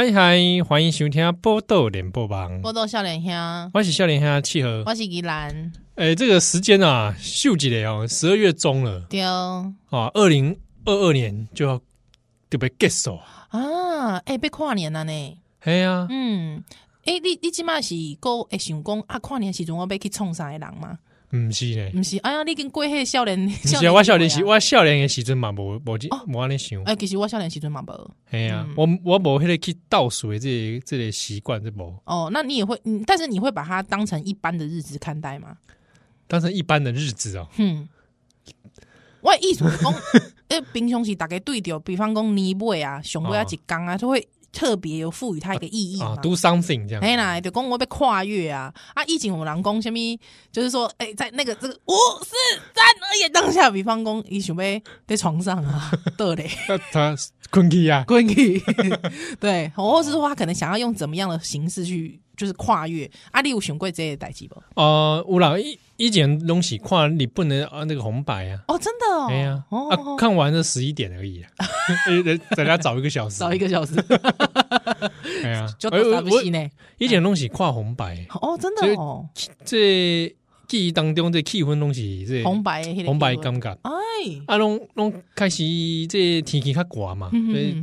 嗨嗨，欢迎收听《报道联播网》，报道少年兄，我是少年兄契合，我是宜兰。哎，这个时间啊，秀几了哦，十二月中了，对。啊，二零二二年就要就被结束。啊，哎，被跨年了呢，哎呀，嗯，哎，你你今嘛是够会想讲啊，跨年时阵我要去冲啥的人吗？不是呢，毋是，哎呀，你跟过迄少年，毋是啊我少年时，我少年的时阵嘛，无无即无安尼想。哎，其实我少年时阵嘛无。哎呀，我我无迄个去倒数的这个这个习惯，这无。哦，那你也会，但是你会把它当成一般的日子看待吗？当成一般的日子哦。嗯，我意思讲，诶，平常时大家对着，比方讲年尾啊，上尾啊一工啊，就会。特别有赋予它一个意义啊，do something 这样。哎啦，就讲我被跨越啊啊！以前我人讲什么，就是说，哎，在那个这个五四三二一当下，比方讲，伊想要在床上啊，对嘞，他困去啊，困去。对，或是说他可能想要用怎么样的形式去，就是跨越。啊，你有想过这些代志不？呃，有啦，以以前东西跨你不能啊，那个红白啊。哦，真的哦。哎呀，啊，看完了十一点而已。在家早一个小时，早一个小时。哎呀，就打不起呢。以前东西跨红白哦，真的哦。这记忆当中这气氛东西这红白红白尴尬。哎，啊，拢拢开始这天气较寒嘛，所以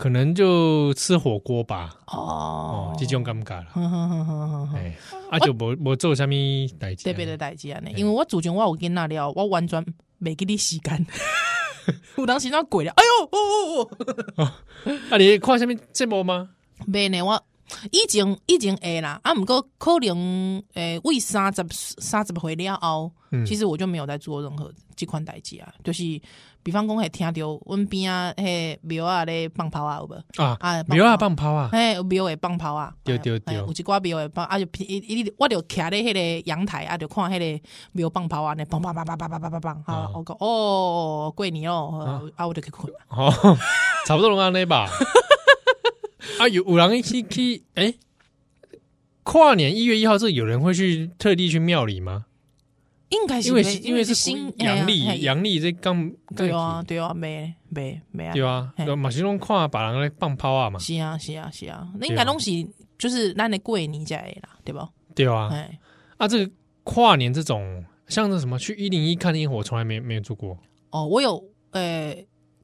可能就吃火锅吧。哦，这种尴尬了。哎，啊就无无做啥物代志，特别的代志啊呢。因为我主角我有跟那了，我完全没给你时间。我当时那鬼了，哎呦哦哦哦！啊，你看下面节目吗？没呢，我已经已经会啦，啊，不过可能诶，为三十三十回了后，其实我就没有在做任何这款代志啊，就是比方讲会听到阮边啊，迄庙啊咧放炮啊，有无？啊啊庙啊放炮啊，嘿庙会放炮啊，对对对，有一寡庙会放，啊就一一我就徛咧迄个阳台啊，就看迄个庙放炮啊，那砰砰砰砰砰砰砰砰砰，好，我讲哦，过年哦，啊。我就去困，哦，差不多拢安尼吧。啊，有有人去去哎，跨年一月一号，这有人会去特地去庙里吗？应该是因为因为是新阳历，阳历这刚对啊对啊，没没没啊，对啊，马西龙跨把人来放炮啊嘛，是啊是啊是啊，那应该东西就是咱的过年在啦，对不？对啊，啊，这个跨年这种像是什么去一零一看烟火，从来没没有做过。哦，我有呃。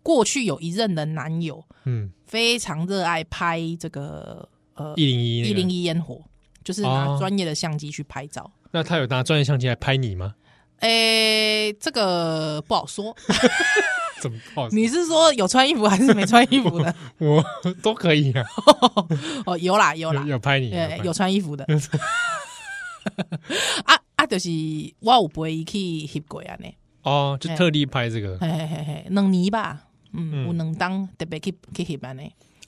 过去有一任的男友，嗯，非常热爱拍这个呃一零一一零一烟火，就是拿专业的相机去拍照。哦、那他有拿专业相机来拍你吗？诶、欸，这个不好说。怎么不好说？你是说有穿衣服还是没穿衣服的？我，我都可以啊。哦，有啦有啦，有，有拍你，有，有穿衣服的。啊啊，就是我有陪伊去翕过啊呢。哦，就特地拍这个，嘿嘿嘿嘿，两年吧。嗯，有两当特别去去翕班呢，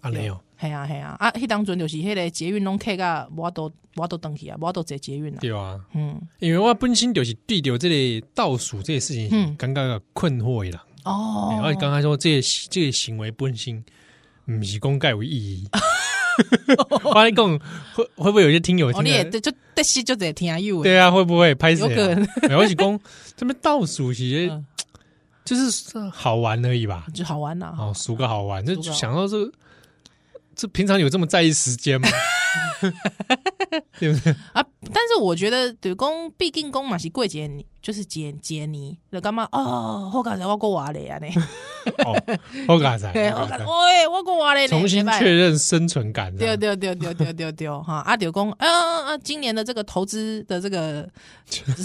啊没有，系啊系啊，啊，迄当阵就是迄个捷运拢客个，我都我都登去啊，我都坐捷运啊，对啊，嗯，因为我本身就是对着这个倒数这个事情，嗯，感觉困惑啦，哦，而且刚才说这个这个行为本身不是公盖有意义，我跟你讲会会不会有些听友听，你也就得是就得听有，对啊，会不会？拍死？有可能，我是讲这边倒数其实。就是好玩而已吧，就好玩呐、啊。哦，数个好玩，就想到这，这平常有这么在意时间吗？对不对啊？但是我觉得，对公毕竟公嘛是过节，就是节节年，就干嘛哦？好刚才我过完了呀，呢？哦，好刚才，对，喂，我过完了，重新确认生存感。对对对对对对对，哈！啊，对公，啊啊，今年的这个投资的这个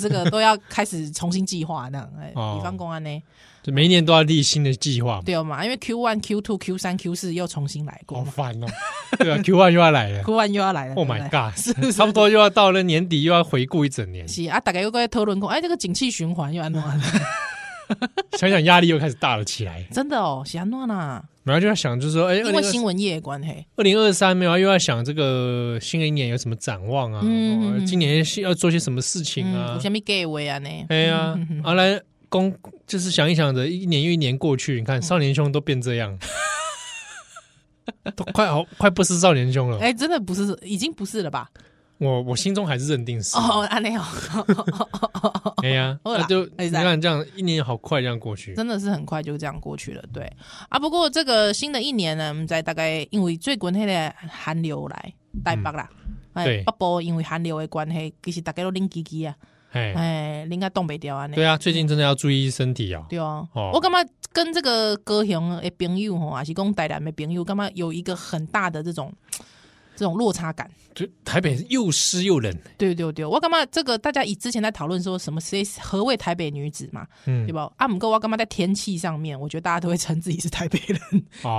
这个都要开始重新计划那样，哎，比方公安呢？就每一年都要立新的计划，对嘛？因为 Q one、Q two、Q 三、Q 四又重新来过，好烦哦。对啊，Q one 又要来了，Q one 又要来了。Oh my god！是 差不多又要到了年底，又要回顾一整年。是啊，大概又在讨论过，哎，这个景气循环又安怎？想想压力又开始大了起来。真的哦，是安怎呢？然后就要想，就是说，哎，因为新闻业的关系，二零二三没有，又要想这个新的一年有什么展望啊？嗯，今年要做些什么事情啊？有什么计划啊？呢？哎呀，好来。公就是想一想着，一年又一年过去，你看少年兄都变这样，都快好快不是少年兄了。哎，真的不是，已经不是了吧？我我心中还是认定是。哦，安内哦，哎呀，那就你看这样一年好快这样过去，真的是很快就这样过去了。对。啊，不过这个新的一年呢，我们在大概因为最近那的寒流来台北啦，哎，北部因为寒流的关系，其实大家都冷机机啊，哎，应该冻北掉啊。对啊，最近真的要注意身体啊。对啊，我感觉跟这个高雄的朋友吼，还是讲台南的朋友，干嘛有一个很大的这种。这种落差感，就台北又湿又冷。对对对，我干嘛这个？大家以之前在讨论说什么谁何谓台北女子嘛，嗯，对吧？啊，不过我干嘛在天气上面，我觉得大家都会称自己是台北人，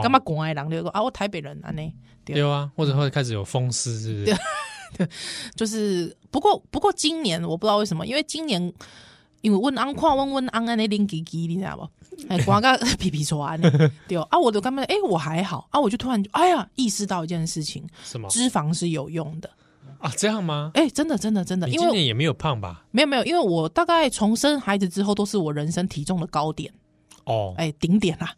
干嘛广爱郎就说啊，我台北人啊呢？对啊，或者会开始有风湿，是不是？对，就是不过不过今年我不知道为什么，因为今年因为问安跨问问安安那零几几，你知道不？哎，广告皮皮说啊，对啊，我都刚刚哎，我还好啊，我就突然哎呀，意识到一件事情，什么？脂肪是有用的啊？这样吗？哎，真的，真的，真的，因为今年也没有胖吧？没有，没有，因为我大概从生孩子之后都是我人生体重的高点哦，哎，顶点啊，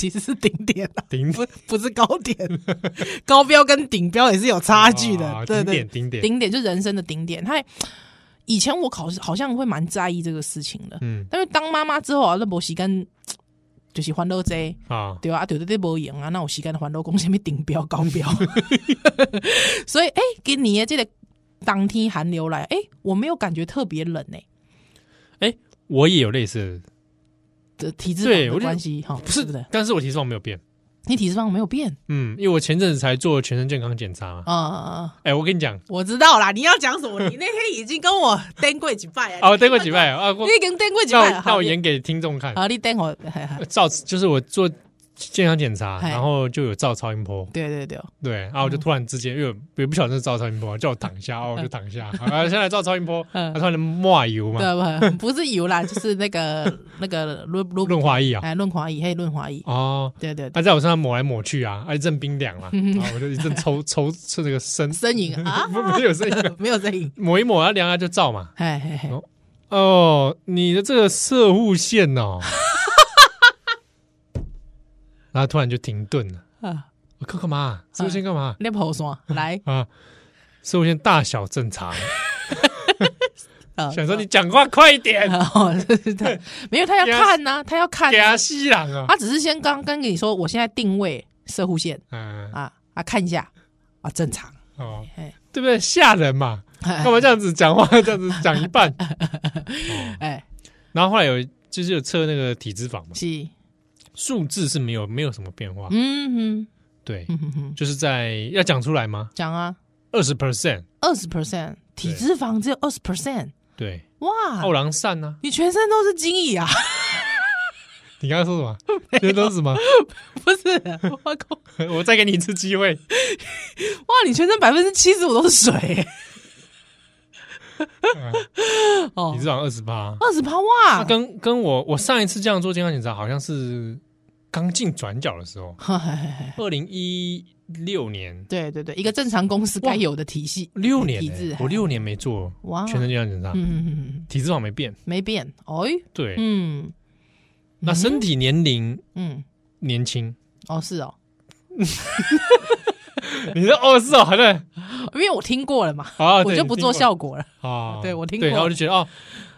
其实是顶点啊，顶不不是高点，高标跟顶标也是有差距的，对对，顶点，顶点。就是人生的顶点，他。以前我考试好像会蛮在意这个事情的，嗯，但是当妈妈之后啊，那没时间 就是欢乐这啊，对啊，对对对，没赢啊，那我时间欢乐讲什么顶标高标，所以哎，今年这个当天寒流来，哎，我没有感觉特别冷哎，哎，我也有类似的体质的关系哈，不是的，但是我体质没有变。你体脂肪没有变？嗯，因为我前阵子才做全身健康检查嘛。啊啊啊！哎，我跟你讲，我知道啦。你要讲什么？你那天已经跟我登过几拜啊？哦，登过几拜啊？你已经登过几拜？那我演给听众看。好，你等我。照就是我做。健康检查，然后就有照超音波。对对对，对，然后我就突然之间，因为也不晓得是照超音波，叫我躺下，哦，我就躺下。啊，现在照超音波，他突然抹油嘛？对不？不是油啦，就是那个那个润润润滑液啊，哎，润滑液，嘿，润滑液。哦，对对，他在我身上抹来抹去啊，一阵冰凉嘛，然后我就一阵抽抽抽这个声声音啊，没有声音，没有声音，抹一抹，然后量下就照嘛。哦，你的这个射护线哦。然后突然就停顿了啊！我干干嘛？摄护腺干嘛？练跑说来啊！摄护腺大小正常。想说你讲话快一点 哦！没有他要看呐，他要看。给他吸氧啊！他只是先刚刚跟你说，我现在定位射护线，嗯啊啊，看一下啊，正常哦，对不对？吓人嘛！干嘛这样子讲话？这样子讲一半？哎，然后后来有就是有测那个体脂肪嘛？是。数字是没有没有什么变化，嗯哼，对，就是在要讲出来吗？讲啊，二十 percent，二十 percent，体脂肪只有二十 percent，对，哇，后狼散呢？你全身都是精液啊！你刚刚说什么？全身都是什么？不是，我靠！我再给你一次机会。哇，你全身百分之七十五都是水。哦，体脂肪二十八，二十八哇！跟跟我我上一次这样做健康检查，好像是。刚进转角的时候，二零一六年，对对对，一个正常公司该有的体系，六年，我六年没做哇，全身健康检查，嗯，体质好像没变，没变，哎，对，嗯，那身体年龄，嗯，年轻，哦，是哦，你说哦是哦，好像，因为我听过了嘛，啊，我就不做效果了。啊，对我听过，然后我就觉得哦，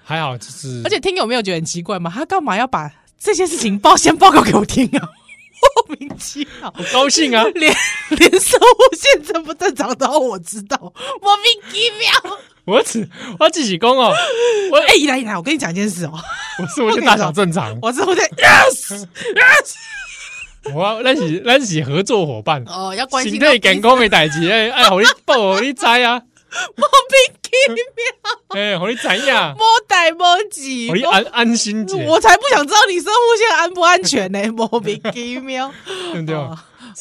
还好，就是，而且听有没有觉得很奇怪吗？他干嘛要把？这些事情报先报告给我听啊，莫名其妙，我高兴啊，连 连生物线正不正常都要我知道，莫名其妙。我只我自己讲哦，我哎，一来一来，我跟你讲一件事哦，我摄护腺大小正常，我摄护腺 yes yes，我那是那是合作伙伴。哦，要关心身体健康的代志哎哎，好你报好你知啊。莫名其妙，哎，我你怎样？莫带莫急，我安安心姐我才不想知道你摄护腺安不安全呢？莫名其妙，对不对？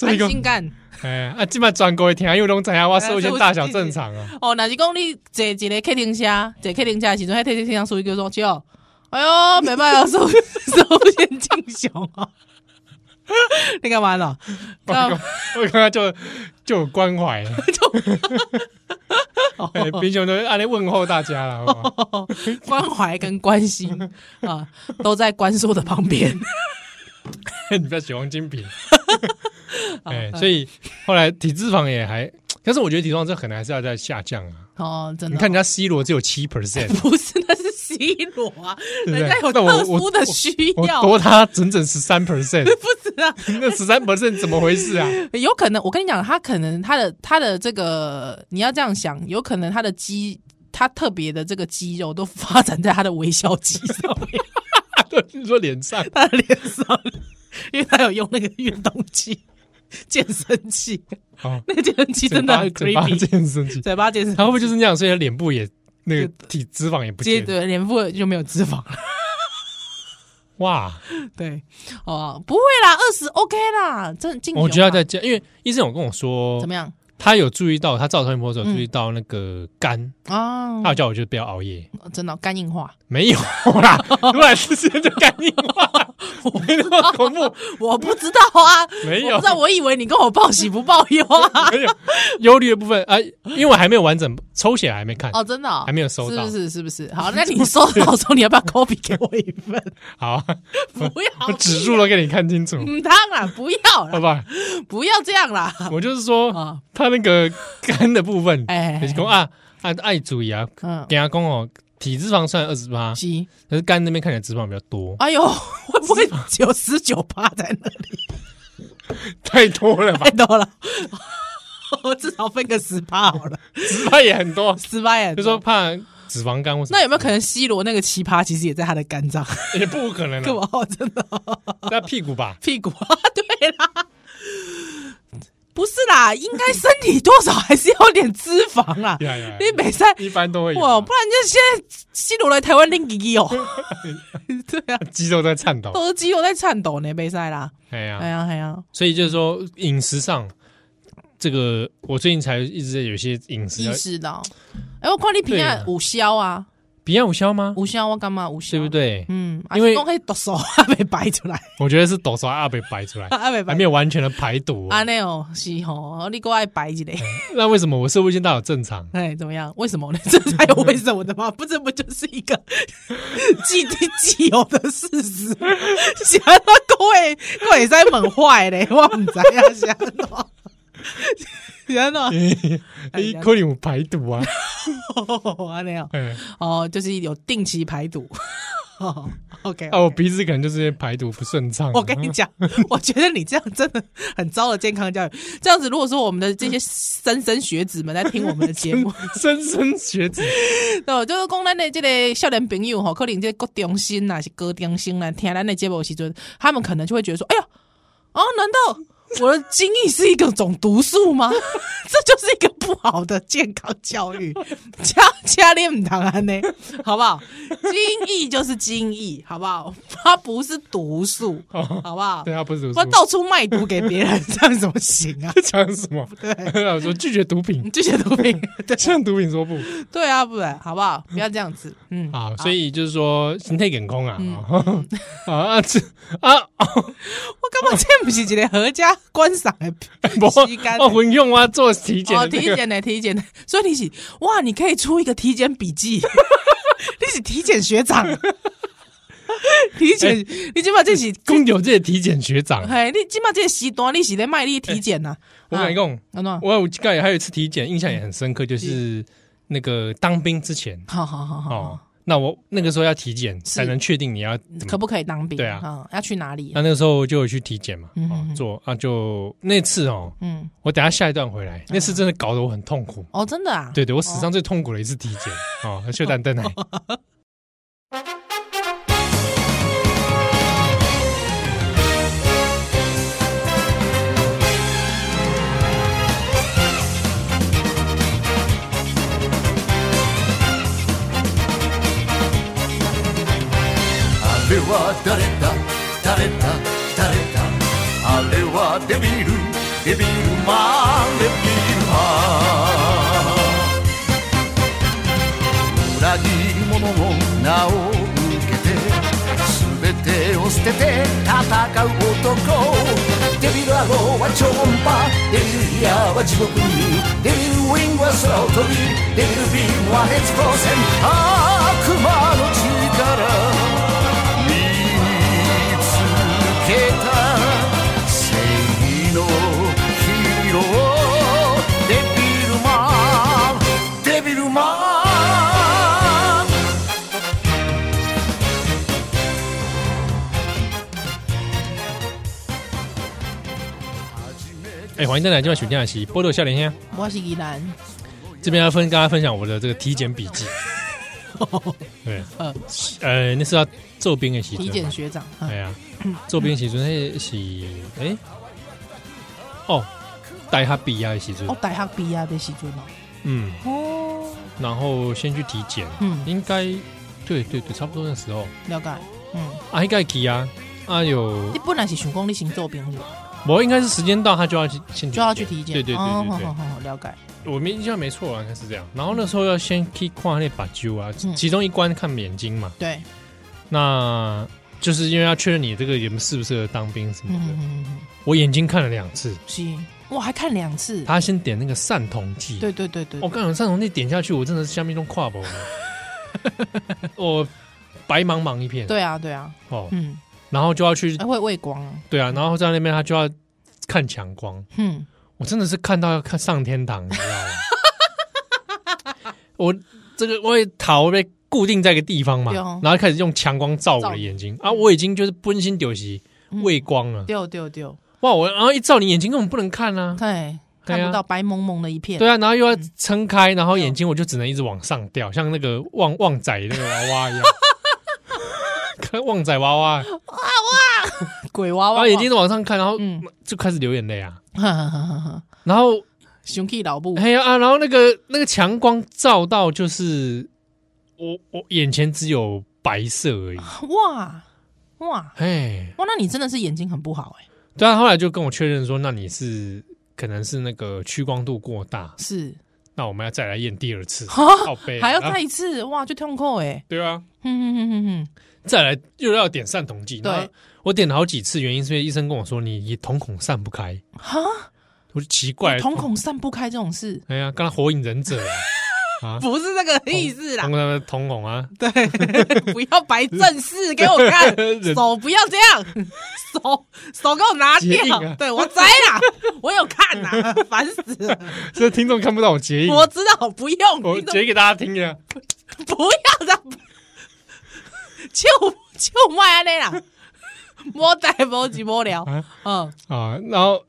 安心感。哎，啊，今麦转过来听，又拢知影我摄护腺大小正常啊。哦，那是讲你坐一个客厅车，坐客厅车的时阵，迄客厅车属于叫做叫，哎呦，没办法，摄摄护腺正常啊。你干嘛呢？我刚刚就就有关怀，哎，平常都按来问候大家了，关怀跟关心啊，都在关叔的旁边。你不要喜欢精品，哎，所以后来体脂肪也还但是我觉得体重这可能还是要在下降啊。哦，真的、哦。你看人家 C 罗只有七 percent，不是，那是 C 罗啊，人家有特殊的需要。多他整整十三 percent，不是啊？那十三 percent 怎么回事啊？有可能，我跟你讲，他可能他的他的这个，你要这样想，有可能他的肌，他特别的这个肌肉都发展在他的微笑肌上面。对，你说脸上，他的脸上，因为他有用那个运动器。健身器，哦，那个健身器真的很 creepy。健身器，嘴巴健身，他会不会就是那样？所以他脸部也那个体脂肪也不见，对，脸部就没有脂肪了。哇，对，哦，不会啦，二十 OK 啦，真的。我觉得在加，因为医生有跟我说，怎么样？他有注意到，他照超音波的时候注意到那个肝。啊，他有叫我就不要熬夜，真的肝硬化。没有啦，突然之间就肝硬化。我没那么恐怖，我不知道啊，没有，不知道，我以为你跟我报喜不报忧啊，没有忧虑的部分啊，因为我还没有完整抽血，还没看。哦，真的还没有收到，是不是？是不是？好，那你收到时候你要不要 copy 给我一份？好，不要，指数都给你看清楚。嗯，当然不要，好吧，不要这样啦。我就是说，他那个肝的部分，哎，讲啊，啊爱注意啊，嗯，跟他讲哦。体脂肪算二十八，可是肝那边看起来脂肪比较多。哎呦，会不会有十九趴在那里？太多了吧，太多了，我至少分个十趴好了，十趴也很多，十趴也。就说怕脂肪肝，那有没有可能 C 罗那个奇葩其实也在他的肝脏？也不可能，真的，在屁股吧？屁股啊，对啦。不是啦，应该身体多少还是有点脂肪 啦。你比赛一般都会有，哇，不然就现在西罗来台湾练肌肉。对啊，肌肉在颤抖，都是肌肉在颤抖呢。比赛啦，哎呀，哎呀，哎呀，所以就是说饮食上，这个我最近才一直在有些饮食意识到。哎，我看你平常午宵啊。比较无效吗？无效我干嘛无效？对不对？嗯，因为可以抖手还没排出来。我觉得是抖手还没 排出来，还没有完全的排毒。啊，那哦，是哦，你过来排一下。那为什么我射物腺大有正常？哎，怎么样？为什么呢？这才有为什么的吗？不，这不就是一个既定既有的事实？想到各位各位在猛坏嘞，我唔知啊，想到。天哪！你可能有排毒啊？啊，那样，哦，就是有定期排毒。OK，哦，我鼻子可能就是排毒不顺畅。我跟你讲，我觉得你这样真的很糟的健康教育。这样子，如果说我们的这些莘莘学子们在听我们的节目，莘莘学子，哦，就是讲咱的这个少年朋友哈，可能这个中心呐，是高中生呐，听咱的节目时阵，他们可能就会觉得说，哎呀，哦，难道？我的精液是一个种毒素吗？这就是一个不好的健康教育，加加练唔堂安呢，好不好？精液就是精液，好不好？它不是毒素，好不好？对，它不是毒素，不到处卖毒给别人，这样怎么行啊？讲什么？对，我说拒绝毒品，拒绝毒品，对，向毒品说不。对啊，不然好不好？不要这样子，嗯，好，所以就是说心态健康啊，啊，这啊，我干嘛这不是一个合家？观赏的期间，我混用啊做体检，哦体检的体检的，所以你是哇，你可以出一个体检笔记，你是体检学长，体检，你起码这是公牛这体检学长，嘿，你起码这时段你是在卖力体检呐。我跟你讲，我有盖还有一次体检，印象也很深刻，就是那个当兵之前，好好好好。那我那个时候要体检，才能确定你要可不可以当兵？对啊，要去哪里？那那个时候就有去体检嘛，做啊，就那次哦，嗯，我等下下一段回来，那次真的搞得我很痛苦。哦，真的啊，对对，我史上最痛苦的一次体检哦，秀蛋蛋奶。谁 は谁だ？谁だ？谁だ？あれはデビル。デビルマンデビルマン里切り者の名を受けて全てを舍てて戦う男。デビルアローは超音波。デビルイヤーは地狱に。デビルウィングは空を飞びデビルビームは热光线悪魔の力。哎，欢迎大家今晚收听的是《波多笑脸兄》，我是宜兰，这边要分跟大家分享我的这个体检笔记。对，呃，呃，那是要做兵的时候，体检学长，对啊，做兵时阵那是哎，哦，大学毕业的时阵，哦，大学毕业的时阵哦，嗯，哦，然后先去体检，嗯，应该对对对，差不多那时候，了解，嗯，啊，应该去啊，啊有，你本来是想讲你先做兵的。我应该是时间到，他就要去先就要去体检。对对对对对，好好好，了解。我没印象没错啊，应该是这样。然后那时候要先去看那把揪啊，其中一关看眼睛嘛。对。那就是因为要确认你这个人适不适合当兵什么的。我眼睛看了两次。行，我还看两次。他先点那个散瞳剂。对对对对。我刚刚散瞳剂点下去，我真的是下面都跨不。我白茫茫一片。对啊对啊。哦。嗯。然后就要去，会畏光啊。对啊，然后在那边他就要看强光。嗯，我真的是看到要看上天堂，你知道吗？我这个我也头被固定在一个地方嘛，然后开始用强光照我的眼睛啊，我已经就是分心丢席畏光了。丢丢丢！哇，我然后一照你眼睛根本不能看啊，对，看不到白蒙蒙的一片。对啊，然后又要撑开，然后眼睛我就只能一直往上掉，像那个旺旺仔那个娃娃一样。看旺仔娃娃，哇哇，鬼娃娃，眼睛都往上看，然后就开始流眼泪啊。然后熊气老部，哎呀啊，然后那个那个强光照到，就是我我眼前只有白色而已。哇哇，哎哇，那你真的是眼睛很不好哎。对啊，后来就跟我确认说，那你是可能是那个屈光度过大，是。那我们要再来验第二次，好悲还要再一次，哇，就痛苦哎。对啊，嗯嗯嗯嗯。再来又要点散瞳剂，对，我点了好几次，原因是因为医生跟我说，你你瞳孔散不开，哈，我就奇怪，瞳孔散不开这种事，哎呀，刚才火影忍者啊，不是这个意思啦，瞳孔啊，对，不要摆正视给我看，手不要这样，手手给我拿掉，对我摘啦，我有看呐，烦死了，这听众看不到我截印，我知道不用，我截给大家听呀，不要这样。就就卖安尼啦，莫带莫急莫聊，嗯。啊，然后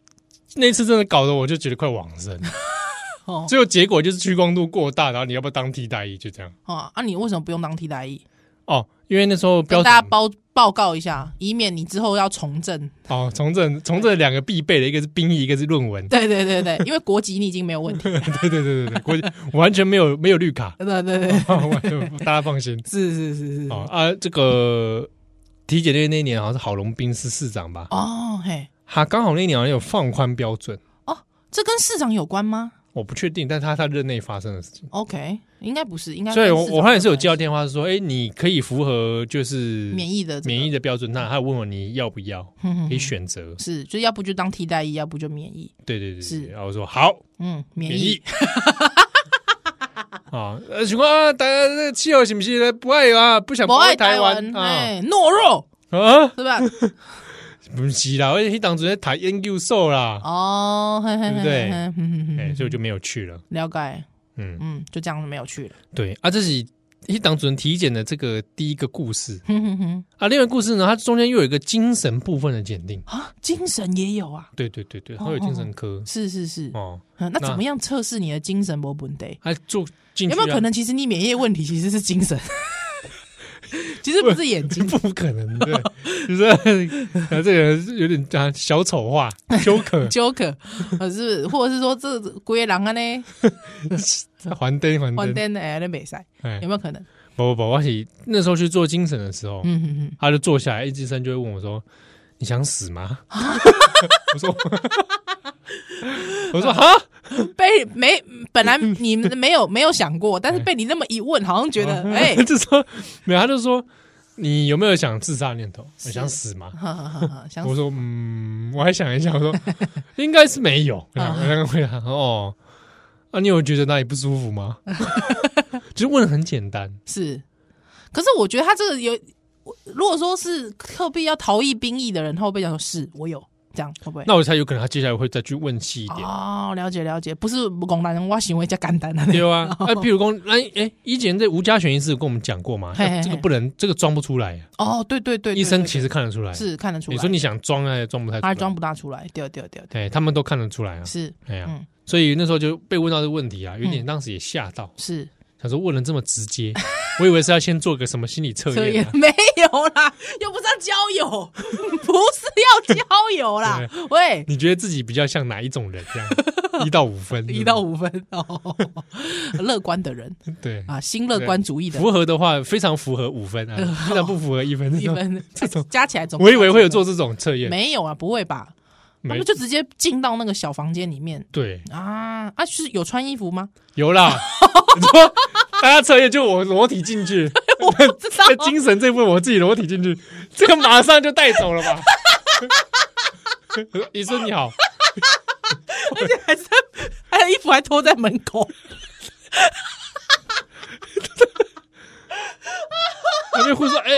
那次真的搞得我就觉得快往生，哦，最后结果就是屈光度过大，然后你要不要当替代役？就这样，哦，啊，你为什么不用当替代役？哦，因为那时候跟大家报报告一下，以免你之后要从政。哦，从政从政两个必备的，一个是兵役，一个是论文。对对对对，因为国籍你已经没有问题。对对对对对，国籍完全没有没有绿卡。对 对对，大家放心。是是是是。哦啊，这个体检队那一年好像是郝龙斌是市长吧？哦嘿，他刚好那一年好像有放宽标准。哦，这跟市长有关吗？我不确定，但是他他任内发生的事情，OK，应该不是，应该。所以我我后来是有接到电话，是说，哎，你可以符合就是免疫的免疫的标准，那他问我你要不要，可以选择，是，就要不就当替代役，要不就免疫。对对对，是。然后我说好，嗯，免疫。啊，呃，情况啊，大家这个气候是不是不爱啊？不想不爱台湾啊？懦弱啊，是吧？不是啦，而且当时在台研究所啦，哦，对不对？哎，所以我就没有去了。了解，嗯嗯，就这样子没有去了。对啊，这是一当主任体检的这个第一个故事。哼哼哼，啊，另外故事呢，它中间又有一个精神部分的检定啊，精神也有啊。对对对对，还有精神科。是是是哦，那怎么样测试你的精神没问题？还做有没有可能，其实你免疫问题其实是精神？其实不是眼睛，不 可能，对，就是这个人有点讲小丑化，Joker，Joker，是，或者是说这鬼狼啊呢？还灯还还灯哎，那没赛，有没有可能？不不不，而且那时候去做精神的时候，嗯嗯嗯，他就坐下来，一直生就会问我说：“你想死吗？” 我说。我说 哈，被没本来你没有没有想过，但是被你那么一问，好像觉得哎，就说没有，他就说你有没有想自杀念头？我想死吗？我说嗯，我还想一下，我说应该是没有。我刚回答哦，啊，你有觉得哪里不舒服吗？其实问的很简单，是，可是我觉得他这个有，如果说是特别要逃逸兵役的人，他会不会讲说是我有？这样会不会？那我猜有可能他接下来会再去问细一点哦。了解了解，不是不公男人，我行为加简单的。对啊，哎，譬如说，哎哎，以前这吴家选医师跟我们讲过嘛，这个不能，这个装不出来。哦，对对对，医生其实看得出来，是看得出来。你说你想装哎，装不太，他装不大出来，对对对对，他们都看得出来啊。是，哎呀，所以那时候就被问到这个问题啊，有点当时也吓到。是。他说问的这么直接，我以为是要先做个什么心理测验，没有啦，又不是要交友，不是要交友啦。喂，你觉得自己比较像哪一种人？这样 一到五分，一到五分哦，乐观的人，对啊，新乐观主义的，符合的话非常符合五分啊，非常不符合一分，一分这种加起来总，我以为会有做这种测验，没有啊，不会吧？他们就直接进到那个小房间里面，对啊啊，是有穿衣服吗？有啦。你说大家测验就我裸体进去，我知道精神这部分我自己裸体进去，这个马上就带走了吧？医生你好，而且还是还有衣服还脱在门口。那边护士说：“哎、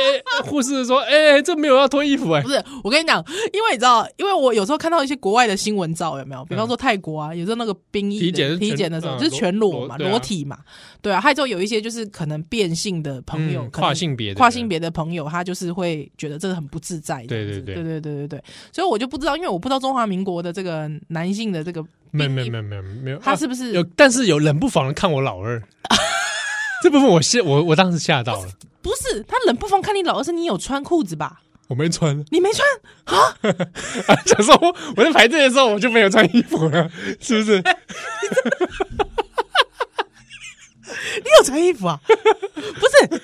护士说：哎、欸，这没有要脱衣服哎、欸。不是，我跟你讲，因为你知道，因为我有时候看到一些国外的新闻照，有没有？比方说泰国啊，有时候那个兵役体检体检的时候，就是全裸嘛，裸体嘛，对啊。还有有一些就是可能变性的朋友，跨性别跨性别的朋友，他就是会觉得这个很不自在。对对对对对对对。所以我就不知道，因为我不知道中华民国的这个男性的这个没有没有没有没有没有，他是不是有？但是有冷不防的看我老二，这部分我吓我我当时吓到了。”不是，他冷不防看你老二，是你有穿裤子吧？我没穿，你没穿啊？假说我我在排队的时候，我就没有穿衣服了，是不是？你有穿衣服啊？不是。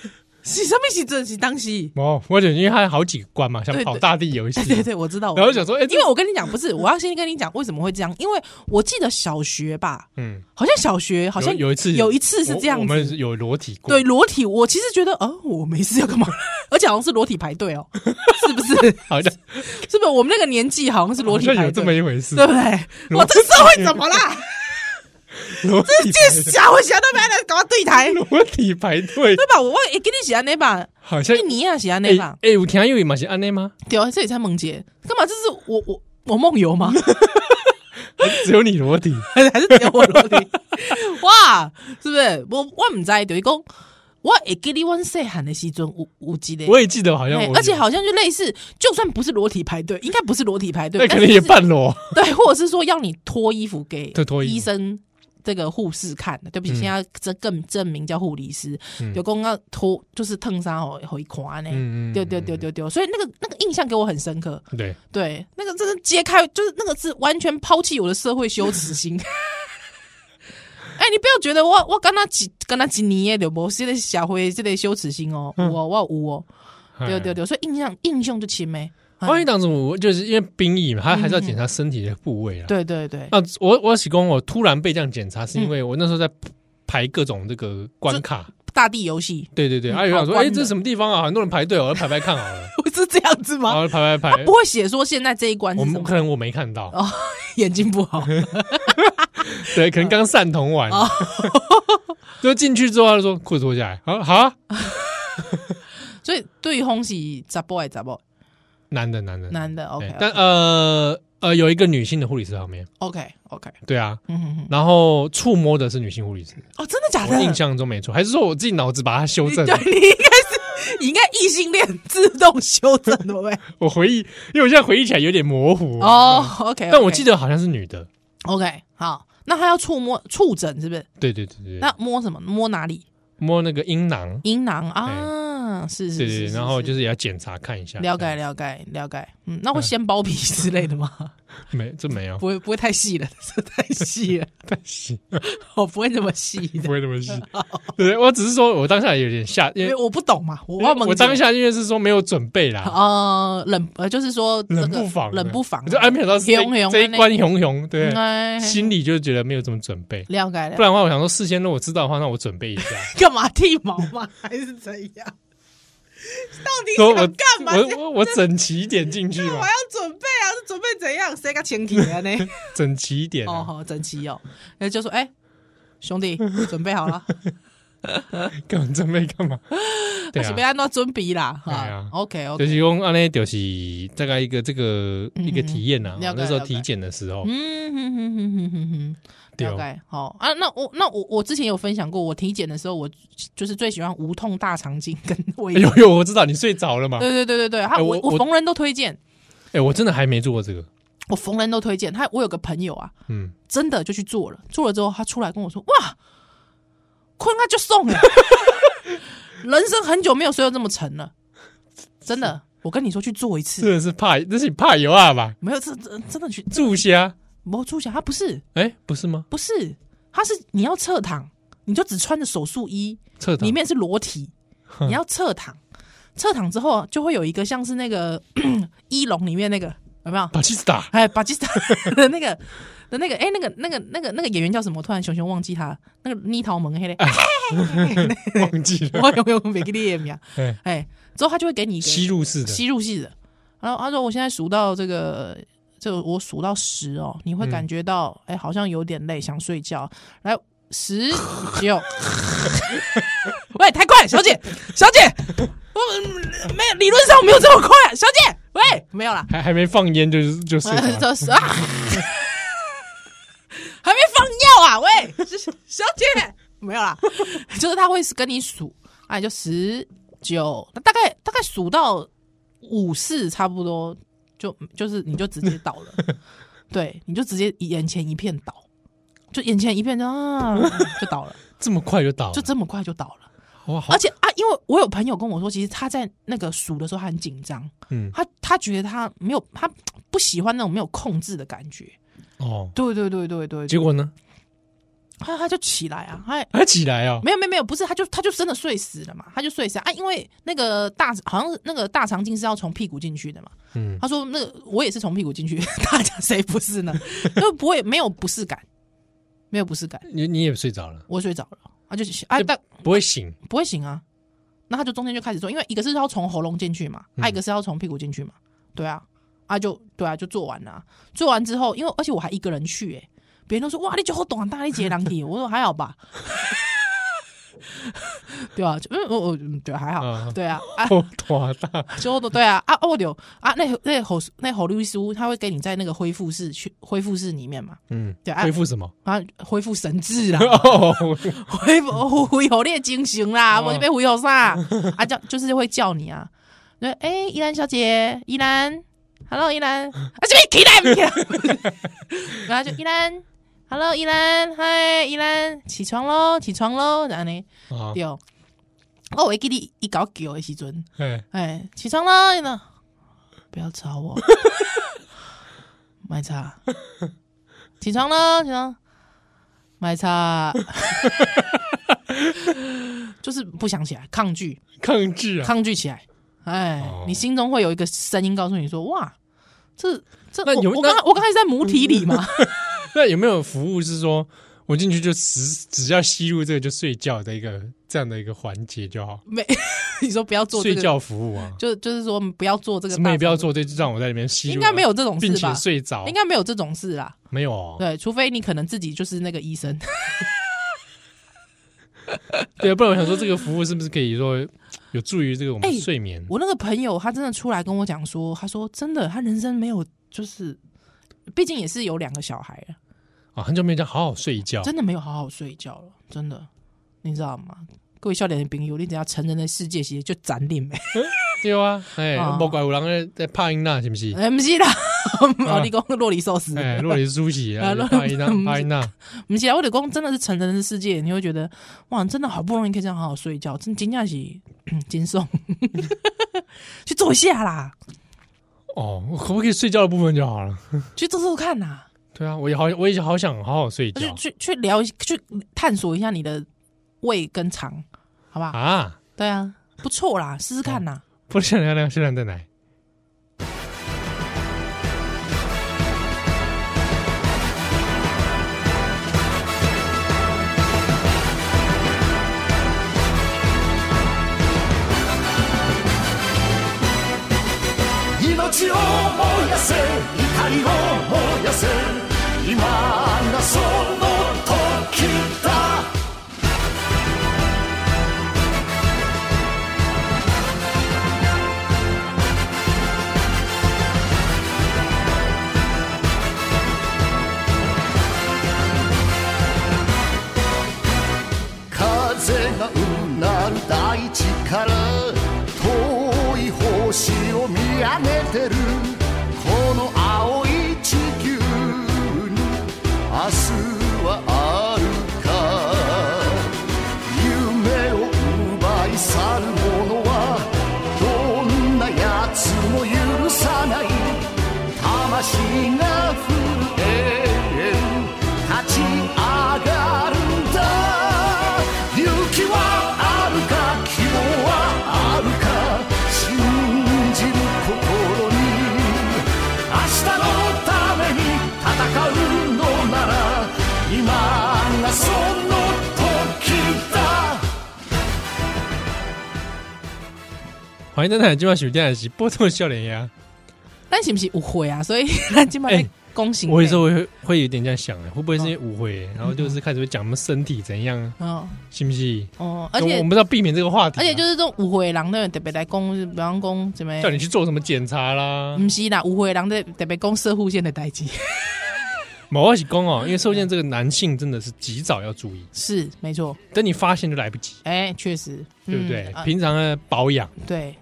是什么是真是当时？哦，我觉得因为他好几关嘛，像跑大地游戏，对对，我知道。然后想说，哎，因为我跟你讲，不是，我要先跟你讲为什么会这样，因为我记得小学吧，嗯，好像小学好像有一次有一次是这样子，我们有裸体过，对裸体，我其实觉得，哦，我没事要干嘛？而且好像是裸体排队哦，是不是？好像是不是？我们那个年纪好像是裸体排队，有这么一回事，对不对？我这社会怎么啦？这这小会小都没来搞个对台裸体排队，对吧？我我给你写那把，好像你也写那把。哎，我听有嘛是安内吗？对啊，这里才梦姐，干嘛？这是我我我梦游吗？只有你裸体，还是只有我裸体？哇，是不是？我我唔知，等于讲我也给你问谁喊的西装，我我记得，我也记得好像，而且好像就类似，就算不是裸体排队，应该不是裸体排队，那肯定也半裸。对，或者是说要你脱衣服给医生。这个护士看的，对不起，现在这更证明叫护理师，有公要脱，就是烫伤哦，会垮呢，丢丢丢丢丢，所以那个那个印象给我很深刻。对。对，那个真的揭开，就是那个是完全抛弃我的社会羞耻心。哎，你不要觉得我我跟他几跟他几年的，不是的社会这类羞耻心哦，我我有。哦，对对对，所以印象印象就轻没。万一当时我就是因为兵役嘛，他还是要检查身体的部位啊。对对对。那我我喜公我突然被这样检查，是因为我那时候在排各种这个关卡，大地游戏。对对对，还有人说，哎，这是什么地方啊？很多人排队，我要排排看好了。是这样子吗？排排排，不会写说现在这一关。我们可能我没看到哦，眼睛不好。对，可能刚散瞳完。就进去之后，他说裤子脱下来，好好。所以对方是查甫还是查某？男的，男的，男的，OK，但呃呃，有一个女性的护理师旁边，OK，OK，对啊，然后触摸的是女性护理师，哦，真的假的？印象中没错，还是说我自己脑子把它修正？对，你应该是，你应该异性恋自动修正，对不对？我回忆，因为我现在回忆起来有点模糊哦，OK，但我记得好像是女的，OK，好，那他要触摸触诊是不是？对对对对，那摸什么？摸哪里？摸那个阴囊，阴囊啊。嗯，是是是，然后就是也要检查看一下，了解了解了解，嗯，那会先包皮之类的吗？没，这没有，不会不会太细了，这太细了，太细，我不会那么细，不会那么细。对，我只是说我当下有点吓，因为我不懂嘛，我我当下因为是说没有准备啦，呃，冷呃就是说冷不防，冷不防，就安排到这这一关熊熊，对，心里就觉得没有这么准备，了解了。不然的话，我想说事先如果知道的话，那我准备一下，干嘛剃毛吗？还是怎样？到底想干嘛？我我我整齐一点进去嘛？我要准备啊，是准备怎样？谁个前提呢？整齐一点哦，好整齐哦。那就说，哎，兄弟，准备好了。干嘛准备干嘛？对啊，准备按照准备啦。哈啊，OK OK。就是用安尼，就是大概一个这个一个体验呐。那时候体检的时候，嗯哼哼哼哼哼哼。大概好啊，那我那我我之前有分享过，我体检的时候，我就是最喜欢无痛大肠镜跟胃。有有，我知道你睡着了嘛？对对对对对，他我我逢人都推荐。哎，我真的还没做过这个。我逢人都推荐他，我有个朋友啊，嗯，真的就去做了，做了之后他出来跟我说：“哇，困啊就送了，人生很久没有睡得这么沉了，真的。”我跟你说，去做一次，真的是怕，那是你怕油啊吧？没有，这真真的去注下。没注下，他不是，哎，不是吗？不是，他是你要侧躺，你就只穿着手术衣，侧躺里面是裸体，你要侧躺，侧躺之后就会有一个像是那个 一龙里面那个有没有？巴基斯坦，哎，巴基斯坦的那个的那个，哎，那个那个那个那个演员叫什么？我突然熊熊忘记他，那个妮桃蒙黑嘞，忘记了，我有没有没给你演哎，之后他就会给你吸入式的，吸入式的，然后他说我现在数到这个。就我数到十哦，你会感觉到哎、嗯欸，好像有点累，想睡觉。来，十九，喂，太快，小姐，小姐，我没有，理论上没有这么快，小姐，喂，没有了，还还没放烟就是就是啊，还没放药啊，喂，小姐，没有啦，就是他会跟你数，哎，就十九，大概大概数到五四差不多。就就是你就直接倒了，对，你就直接眼前一片倒，就眼前一片啊，就倒了，这么快就倒了，就这么快就倒了，哇！而且啊，因为我有朋友跟我说，其实他在那个数的时候他很紧张，嗯，他他觉得他没有，他不喜欢那种没有控制的感觉，哦，对对对对对，结果呢？他他就起来啊，他他起来啊？没有没有没有，不是，他就他就真的睡死了嘛，他就睡死啊，因为那个大好像是那个大肠镜是要从屁股进去的嘛，嗯，他说那个我也是从屁股进去，大家谁不是呢？就不会没有不适感，没有不适感，你你也睡着了，我睡着了，他就啊，但不会醒，不会醒啊，那他就中间就开始做，因为一个是要从喉咙进去嘛，还有一个是要从屁股进去嘛，对啊，啊就对啊就做完了，做完之后，因为而且我还一个人去哎。别人都说哇，你脚好短，大力接两体。我说还好吧，对吧？嗯，我我对还好，对啊，好 短大，就对啊啊哦丢啊，那那侯那侯律师他会给你在那个恢复室去恢复室里面嘛，嗯，对，恢复什么啊？恢复神智啦，恢复恢复你的精神啦，我就被忽悠啥啊？叫就是会叫你啊，那哎，依兰小姐，依兰，Hello，依兰，啊这边起来，然后就依兰。Hello，依兰，嗨，依兰，起床喽，起床喽，这样呢？对，我会给你一搞叫的时阵，哎，起床喽，依兰，不要吵我，买茶，起床喽，起床，买茶，就是不想起来，抗拒，抗拒啊，抗拒起来，哎，你心中会有一个声音告诉你说，哇，这这，有我刚我刚才在母体里嘛？那有没有服务是说我进去就只只要吸入这个就睡觉的一个这样的一个环节就好？没，你说不要做睡觉服务啊？就就是说不要做这个，什么也不要做，就让我在里面吸入。应该没有这种事吧？并且睡着，应该没有这种事啦？没有哦。对，除非你可能自己就是那个医生。对啊，不然我想说这个服务是不是可以说有助于这个我们睡眠？我那个朋友他真的出来跟我讲说，他说真的，他人生没有就是。毕竟也是有两个小孩了啊，很久没有好好睡一觉，真的没有好好睡一觉了，真的，你知道吗？各位笑脸的朋友，你只要成人的世界其实就斩定没？对啊，哎，莫怪有人在在帕音娜是不是？哎，不是啦，我你讲洛梨寿司，哎，酪梨苏喜啊，帕音娜，帕音娜，不是啊，我的讲真的是成人的世界，你会觉得哇，真的好不容易可以这样好好睡觉，真惊讶起惊悚，去坐一下啦。哦，我可不可以睡觉的部分就好了？去做做看呐、啊。对啊，我也好，我也好想好好睡觉。去去聊，去探索一下你的胃跟肠，好不好？啊，对啊，不错啦，试试看呐、啊。不是聊聊，现在在哪？命を燃やせ怒りを燃やせ今がその欢迎登台，今晚许电台是波动笑脸呀。但是不是误会啊？所以 咱今晚恭喜。我有时候会会有点这样想，会不会是因为误会？然后就是开始会讲我们身体怎样？哦，是不是？哦，而且我们不知道避免这个话题。而且就是这种误会，人特别来攻，比方攻怎么叫你去做什么检查啦？不是啦，误会人特别攻射护线的代志。某是攻哦，因为摄护腺这个男性真的是及早要注意，是没错。等你发现就来不及。哎，确实，对不对？平常的保养，对。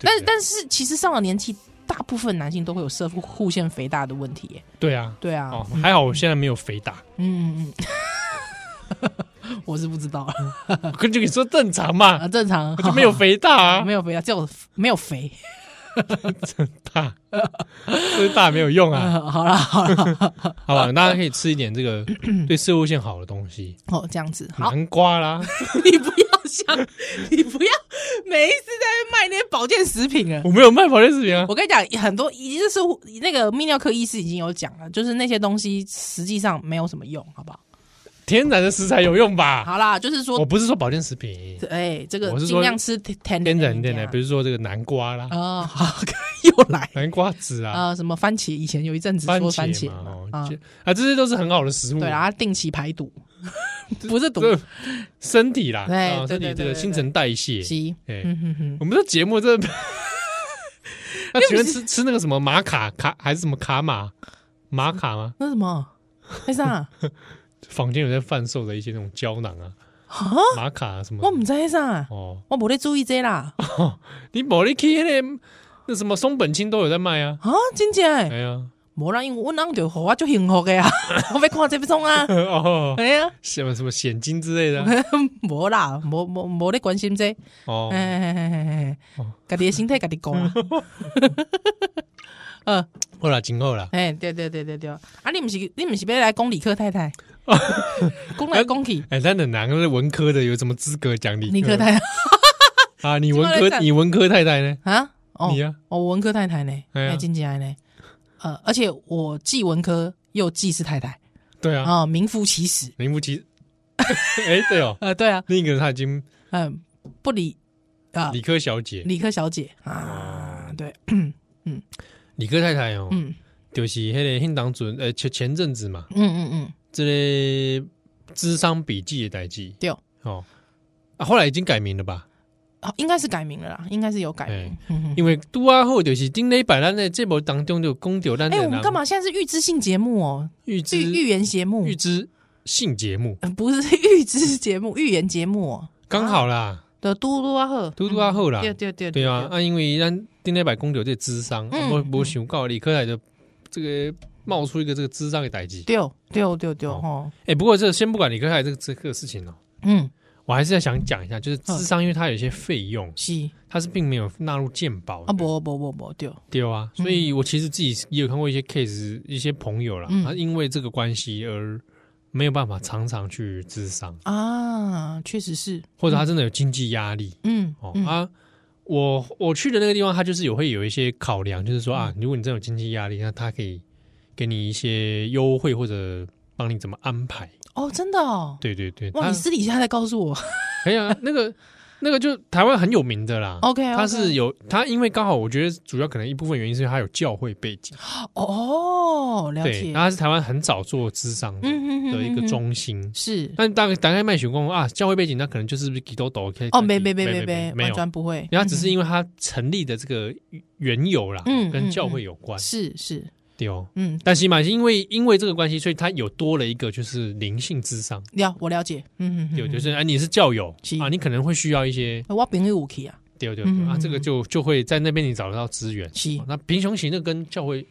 但但是其实上了年纪。大部分男性都会有射护腺肥大的问题，耶。对啊，对啊，哦，还好我现在没有肥大。嗯嗯，我是不知道，跟就你说正常嘛，啊，正常，就没有肥大啊，没有肥大，就没有肥，真大，这大没有用啊。好了好了，好吧，大家可以吃一点这个对射护腺好的东西。哦，这样子，南瓜啦，你不要。想你不要每一次在卖那些保健食品啊！我没有卖保健食品啊！我跟你讲，很多已经是那个泌尿科医师已经有讲了，就是那些东西实际上没有什么用，好不好？天然的食材有用吧？好啦，就是说，我不是说保健食品，哎，这个尽量吃天然的，比如说这个南瓜啦，啊，好，又来南瓜籽啊，啊，什么番茄，以前有一阵子说番茄啊，啊，这些都是很好的食物，对啊，定期排毒。不是毒身体啦，对，身体这个新陈代谢。是，我们的节目这，那请问吃吃那个什么玛卡卡还是什么卡玛玛卡吗？那什么？为啥？房间有在贩售的一些那种胶囊啊，玛卡什么？我不知道啥哦，我没得注意这啦。你没得去那那什么松本清都有在卖啊？啊，真的？哎呀。无啦，因为我啷就互我足幸福的啊！我没看这部中啊，哎呀，什么什么险金之类的，无啦，无无无咧关心这。哦，家己的身体家己顾啦，呃，好啦，真好啦，哎，对对对对对，啊，你毋是你毋是要来讲理科太太，讲来讲去，哎，咱的哪个是文科的，有什么资格讲理理科太太？啊，你文科你文科太太呢？啊，你啊，我文科太太呢？哎，真假呢？呃，而且我既文科又既是太太，对啊，啊，名副其实，名副其实，哎，对哦，呃，对啊，另一个人他已经，嗯，不理啊，理科小姐，理科小姐啊，对，嗯，理科太太哦，嗯，就是迄个新当准，呃，前前阵子嘛，嗯嗯嗯，这类咨商笔记的代记，对哦，啊，后来已经改名了吧？哦，应该是改名了啦，应该是有改名，因为拄啊后就是顶礼拜咱的节目当中就讲到咱。哎，我们干嘛？现在是预知性节目哦？预知预言节目，预知性节目，不是 预知节目，预言节目哦，刚好啦，的嘟嘟啊后，嘟嘟啊后啦，对对对对啊，啊，因为咱顶礼拜讲到这智商，我我想告李克来就这个冒出一个这个智商的代志，对对对对哦，哎，不过这先不管李克海这个这个事情哦，嗯。我还是要想讲一下，就是智商，因为它有一些费用，是。它是并没有纳入健保啊，不不不不，对。对啊，所以我其实自己也有看过一些 case，一些朋友啦，他因为这个关系而没有办法常常去智商。啊，确实是，或者他真的有经济压力，嗯哦啊，我我去的那个地方，他就是有会有一些考量，就是说啊，如果你真的有经济压力，那他可以给你一些优惠或者帮你怎么安排。哦，真的哦，对对对，哇，你私底下在告诉我，哎呀，那个那个就台湾很有名的啦，OK，他是有他，因为刚好我觉得主要可能一部分原因是他有教会背景，哦，了解，他是台湾很早做智商的一个中心，是，但大概大概卖血工啊，教会背景那可能就是几多斗可以，哦，没没没没没，完全不会，然后只是因为他成立的这个缘由啦，嗯，跟教会有关，是是。对哦，嗯，但是嘛，因为因为这个关系，所以他有多了一个就是灵性智商。了，我了解，嗯嗯，有就是啊，你是教友啊，你可能会需要一些我朋友武器啊，对对对啊，这个就就会在那边你找得到资源。是，那平雄型的跟教会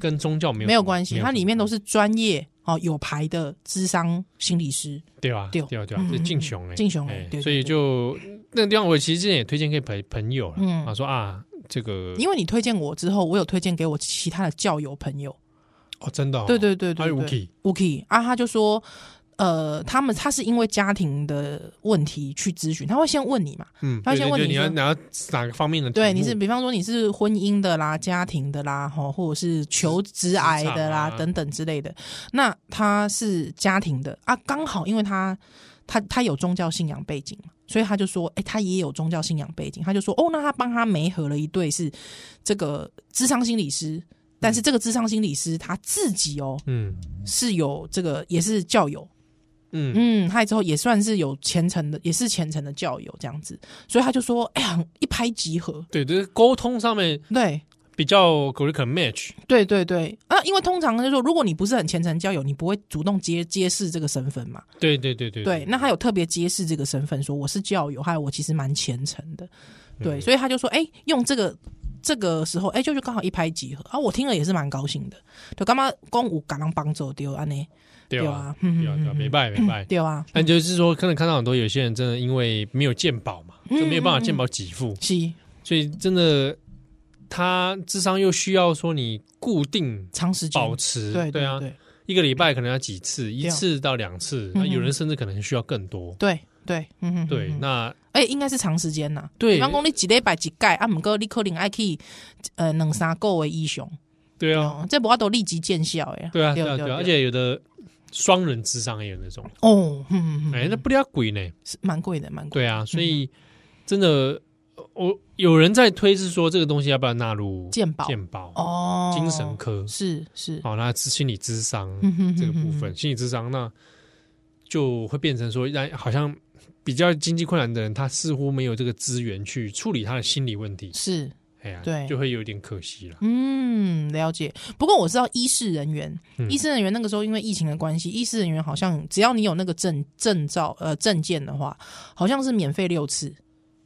跟宗教没有没有关系，它里面都是专业哦有牌的智商心理师，对吧？对。对对，是敬雄哎，敬雄哎，所以就那个地方，我其实之前也推荐给朋朋友了，嗯。啊，说啊。这个，因为你推荐我之后，我有推荐给我其他的教友朋友。哦，真的，对对对对，还有 Uki，Uki 啊，他就说，呃，他们他是因为家庭的问题去咨询，他会先问你嘛，嗯，他会先问你你要哪哪个方面的，对，你是比方说你是婚姻的啦、家庭的啦，哈，或者是求职癌的啦等等之类的。那他是家庭的啊，刚好因为他他他有宗教信仰背景嘛。所以他就说，哎、欸，他也有宗教信仰背景，他就说，哦，那他帮他媒合了一对是这个智商心理师，但是这个智商心理师他自己哦，嗯，是有这个也是教友，嗯嗯，他之后也算是有虔诚的，也是虔诚的教友这样子，所以他就说，哎呀，一拍即合，对，就是沟通上面对。比较可能 match，对对对。啊，因为通常就是说，如果你不是很虔诚交友，你不会主动揭揭示这个身份嘛。对对对对，对，那他有特别揭示这个身份，说我是教友，还有我其实蛮虔诚的，对，所以他就说，哎，用这个这个时候，哎，就就刚好一拍即合。啊，我听了也是蛮高兴的，就干嘛光武赶上帮助丢安呢？对啊，对啊，没拜没拜，对啊，那就是说，可能看到很多有些人真的因为没有鉴宝嘛，就没有办法鉴宝给付，是，所以真的。他智商又需要说你固定长时间保持，对对啊，一个礼拜可能要几次，一次到两次，那有人甚至可能需要更多。对对，嗯哼对，那哎，应该是长时间呐。对，比方讲你几礼拜几盖啊，唔过你可能爱去呃两三个月以上。对啊，这不要都立即见效呀。对啊，对啊，对啊，而且有的双人智商也有那种哦，哎，那不要贵呢，是蛮贵的，蛮贵。对啊，所以真的。我有人在推是说这个东西要不要纳入健保？健保哦，精神科是是好，那心理智商这个部分，心理智商那就会变成说，让好像比较经济困难的人，他似乎没有这个资源去处理他的心理问题，是哎呀，对，就会有点可惜了。嗯，了解。不过我知道医事人员，医事人员那个时候因为疫情的关系，医事人员好像只要你有那个证证照呃证件的话，好像是免费六次。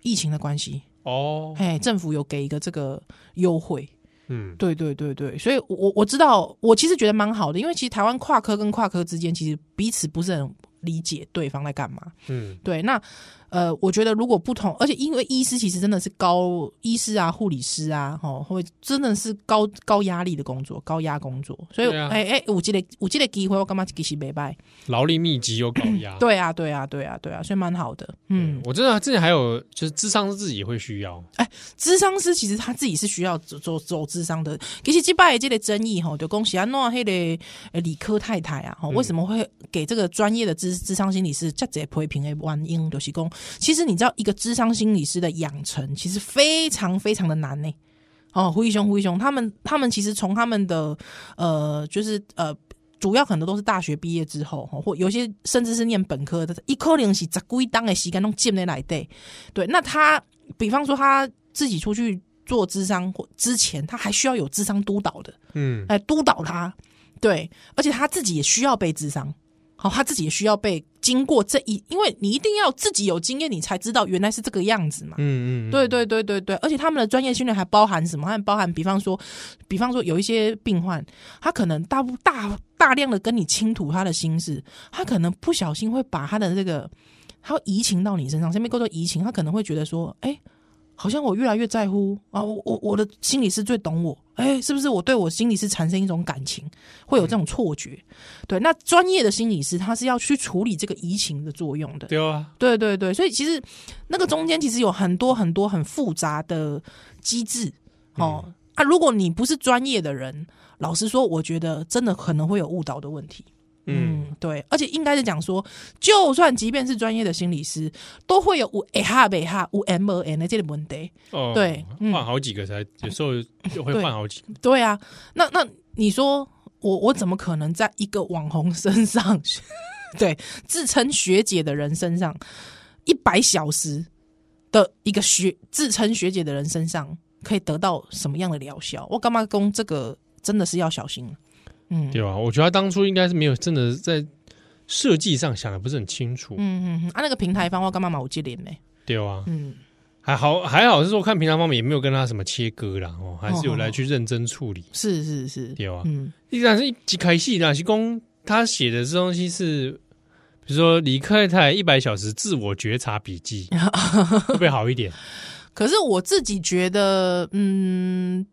疫情的关系。哦，哎，政府有给一个这个优惠，嗯，对对对对，所以我我知道，我其实觉得蛮好的，因为其实台湾跨科跟跨科之间其实彼此不是很理解对方在干嘛，嗯，对，那。呃，我觉得如果不同，而且因为医师其实真的是高医师啊、护理师啊，吼，会真的是高高压力的工作，高压工作，所以，哎哎、啊，我记得我记得机会，我干嘛继续没拜？劳力密集又高压，对啊，对啊，对啊，对啊，所以蛮好的。嗯，我知道之前还有就是智商师自己也会需要，哎，智商师其实他自己是需要走走走智商的。其实击败这个争议哈，就恭喜啊，诺黑的理科太太啊，哈，为什么会给这个专业的智智商心理师这这批评的原因，就是讲。其实你知道，一个智商心理师的养成其实非常非常的难呢。哦，胡一雄，胡一雄，他们他们其实从他们的呃，就是呃，主要很多都是大学毕业之后，或有些甚至是念本科的，一科零是十几当的时间都进得来对。对，那他比方说他自己出去做智商或之前，他还需要有智商督导的，嗯，来督导他。对，而且他自己也需要被智商。好，他自己也需要被经过这一，因为你一定要自己有经验，你才知道原来是这个样子嘛。嗯嗯，对对对对对，而且他们的专业训练还包含什么？还包含，比方说，比方说有一些病患，他可能大大大量的跟你倾吐他的心事，他可能不小心会把他的这个，他会移情到你身上，下面叫做移情，他可能会觉得说，哎。好像我越来越在乎啊，我我我的心理师最懂我，哎、欸，是不是我对我心理师产生一种感情，会有这种错觉？对，那专业的心理师他是要去处理这个移情的作用的。对啊，对对对，所以其实那个中间其实有很多很多很复杂的机制哦。嗯、啊，如果你不是专业的人，老实说，我觉得真的可能会有误导的问题。嗯，对，而且应该是讲说，就算即便是专业的心理师，都会有五 A 哈北哈五 M 二 N 的这个问题。哦，对，换好几个才有时候就会换好几个。对啊，那那你说我我怎么可能在一个网红身上，对自称学姐的人身上，一百小时的一个学自称学姐的人身上，可以得到什么样的疗效？我干嘛攻这个？真的是要小心。嗯，对吧？我觉得他当初应该是没有真的在设计上想的不是很清楚。嗯嗯嗯，啊，那个平台方我干嘛嘛我接连呢？对啊，嗯，还好还好是说看平台方面也没有跟他什么切割啦，哦，还是有来去认真处理。是是是，对啊，嗯，依然是一集开戏啦，是公他写的这东西是，比如说李克太一百小时自我觉察笔记，会不会好一点？可是我自己觉得，嗯。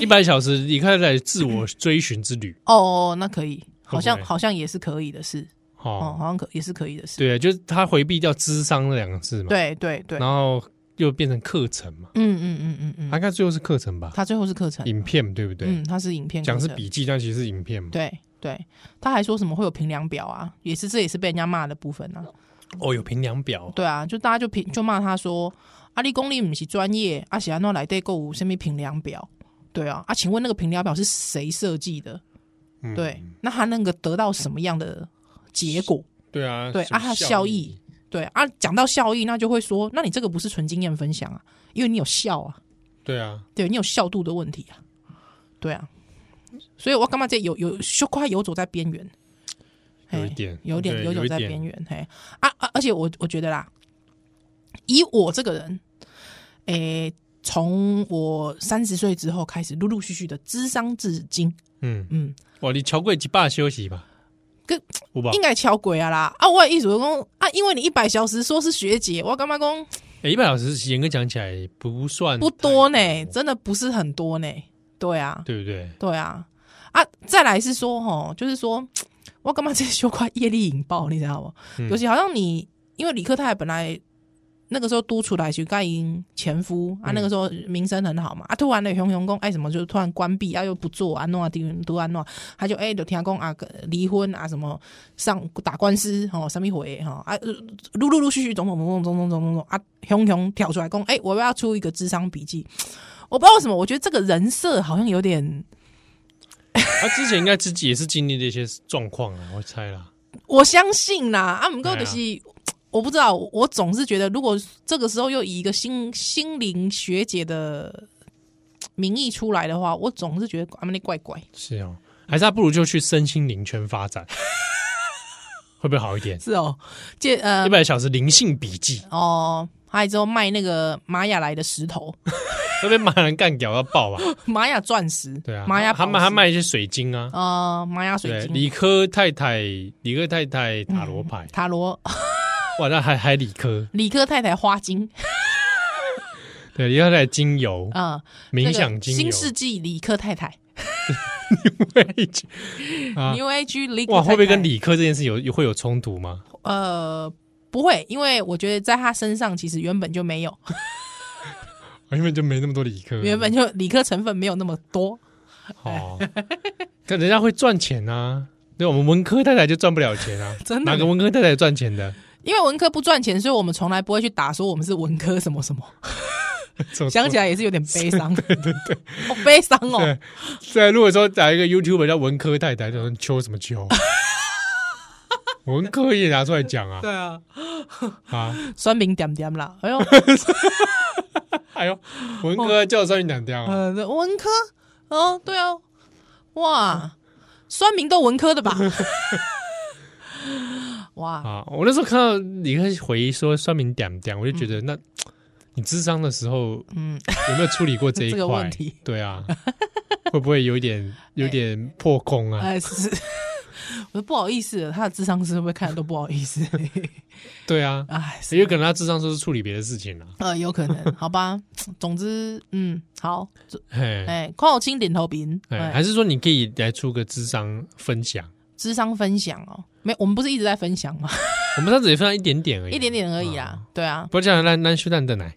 一百小时，你看在自我追寻之旅哦，那可以，好像好像也是可以的事哦，好像可也是可以的事。对，就是他回避掉“智商”那两个字嘛，对对对，然后又变成课程嘛，嗯嗯嗯嗯嗯，他应该最后是课程吧？他最后是课程，影片对不对？嗯，他是影片，讲是笔记，但其实是影片嘛。对对，他还说什么会有评量表啊？也是这也是被人家骂的部分啊。哦，有评量表，对啊，就大家就评就骂他说：“阿里功力不是专业，阿喜安诺来对购物，什么评量表？”对啊，啊，请问那个评量表是谁设计的？嗯、对，那他那个得到什么样的结果？对啊，对啊，他效益，对啊，讲到效益，那就会说，那你这个不是纯经验分享啊，因为你有效啊，对啊，对你有效度的问题啊，对啊，所以我干嘛这有有就快游走在边缘，有一点，有点游走在边缘，嘿。啊啊，而且我我觉得啦，以我这个人，诶。从我三十岁之后开始，陆陆续续的咨商至今。嗯嗯，哇，你敲过几把休息吧？跟应该敲鬼啊啦啊！我的意思说啊，因为你一百小时说是学姐，我干嘛讲？哎，一百小时严格讲起来不算不多呢，真的不是很多呢。对啊，对不对？对啊啊！再来是说齁，就是说我干嘛这些 修快业力引爆，你知道吗？尤其好像你因为理科太太本来。那个时候督出来去盖因前夫啊，那个时候名声很好嘛，啊，突然的熊熊公哎什么就突然关闭啊，又不做啊，弄啊丢，都啊弄，他就哎就听讲啊离婚啊什么上打官司哦，什么回哈啊，陆陆陆续续种种种种种种种种啊，熊熊跳出来讲哎，我要出一个智商笔记，我不知道为什么，我觉得这个人设好像有点，他之前应该自己也是经历了一些状况啊，我猜啦，我相信啦，啊，不过就是。我不知道，我总是觉得，如果这个时候又以一个心心灵学姐的名义出来的话，我总是觉得阿那怪怪。是哦，还是他不如就去身心灵圈发展，会不会好一点？是哦，借呃一百小时灵性笔记。哦，还有之后卖那个玛雅来的石头，会被玛雅人干掉要爆吧？玛雅钻石，对啊，玛雅他们还卖一些水晶啊，呃，玛雅水晶，理科太太，理科太太塔罗牌，嗯、塔罗。哇，那还还理科，理科太太花精，对，理科太太精油。啊，冥想精油，新世纪理科太太，New Age，New Age，哇，会不会跟理科这件事有会有冲突吗？呃，不会，因为我觉得在他身上其实原本就没有，原本就没那么多理科，原本就理科成分没有那么多，哦，但人家会赚钱啊，对，我们文科太太就赚不了钱啊，真的，哪个文科太太赚钱的？因为文科不赚钱，所以我们从来不会去打说我们是文科什么什么。想起来也是有点悲伤，对 对对，好 悲伤哦。对，在如果说打一个 YouTuber 叫文科太太，就说秋什么秋，文科也拿出来讲啊。对啊，啊，酸民点点啦，哎呦，哎呦，文科叫酸民点点啊。呃，文科，哦，对啊，哇，酸民都文科的吧？哇！啊，我那时候看到你看回忆说酸民点点，我就觉得那你智商的时候，嗯，有没有处理过这一 块问题？对啊，会不会有一点 有点破功啊？哎，是，我说不好意思，他的智商是会不会看的都不好意思？对啊，哎，也有可能他智商师是处理别的事情了。呃，有可能，好吧。总之，嗯，好，哎，宽我清点头饼，哎，还是说你可以来出个智商分享？智商分享哦，没，我们不是一直在分享吗？我们上次也分享一点点而已，一点点而已啊，对啊。不这样，那那修蛋的奶。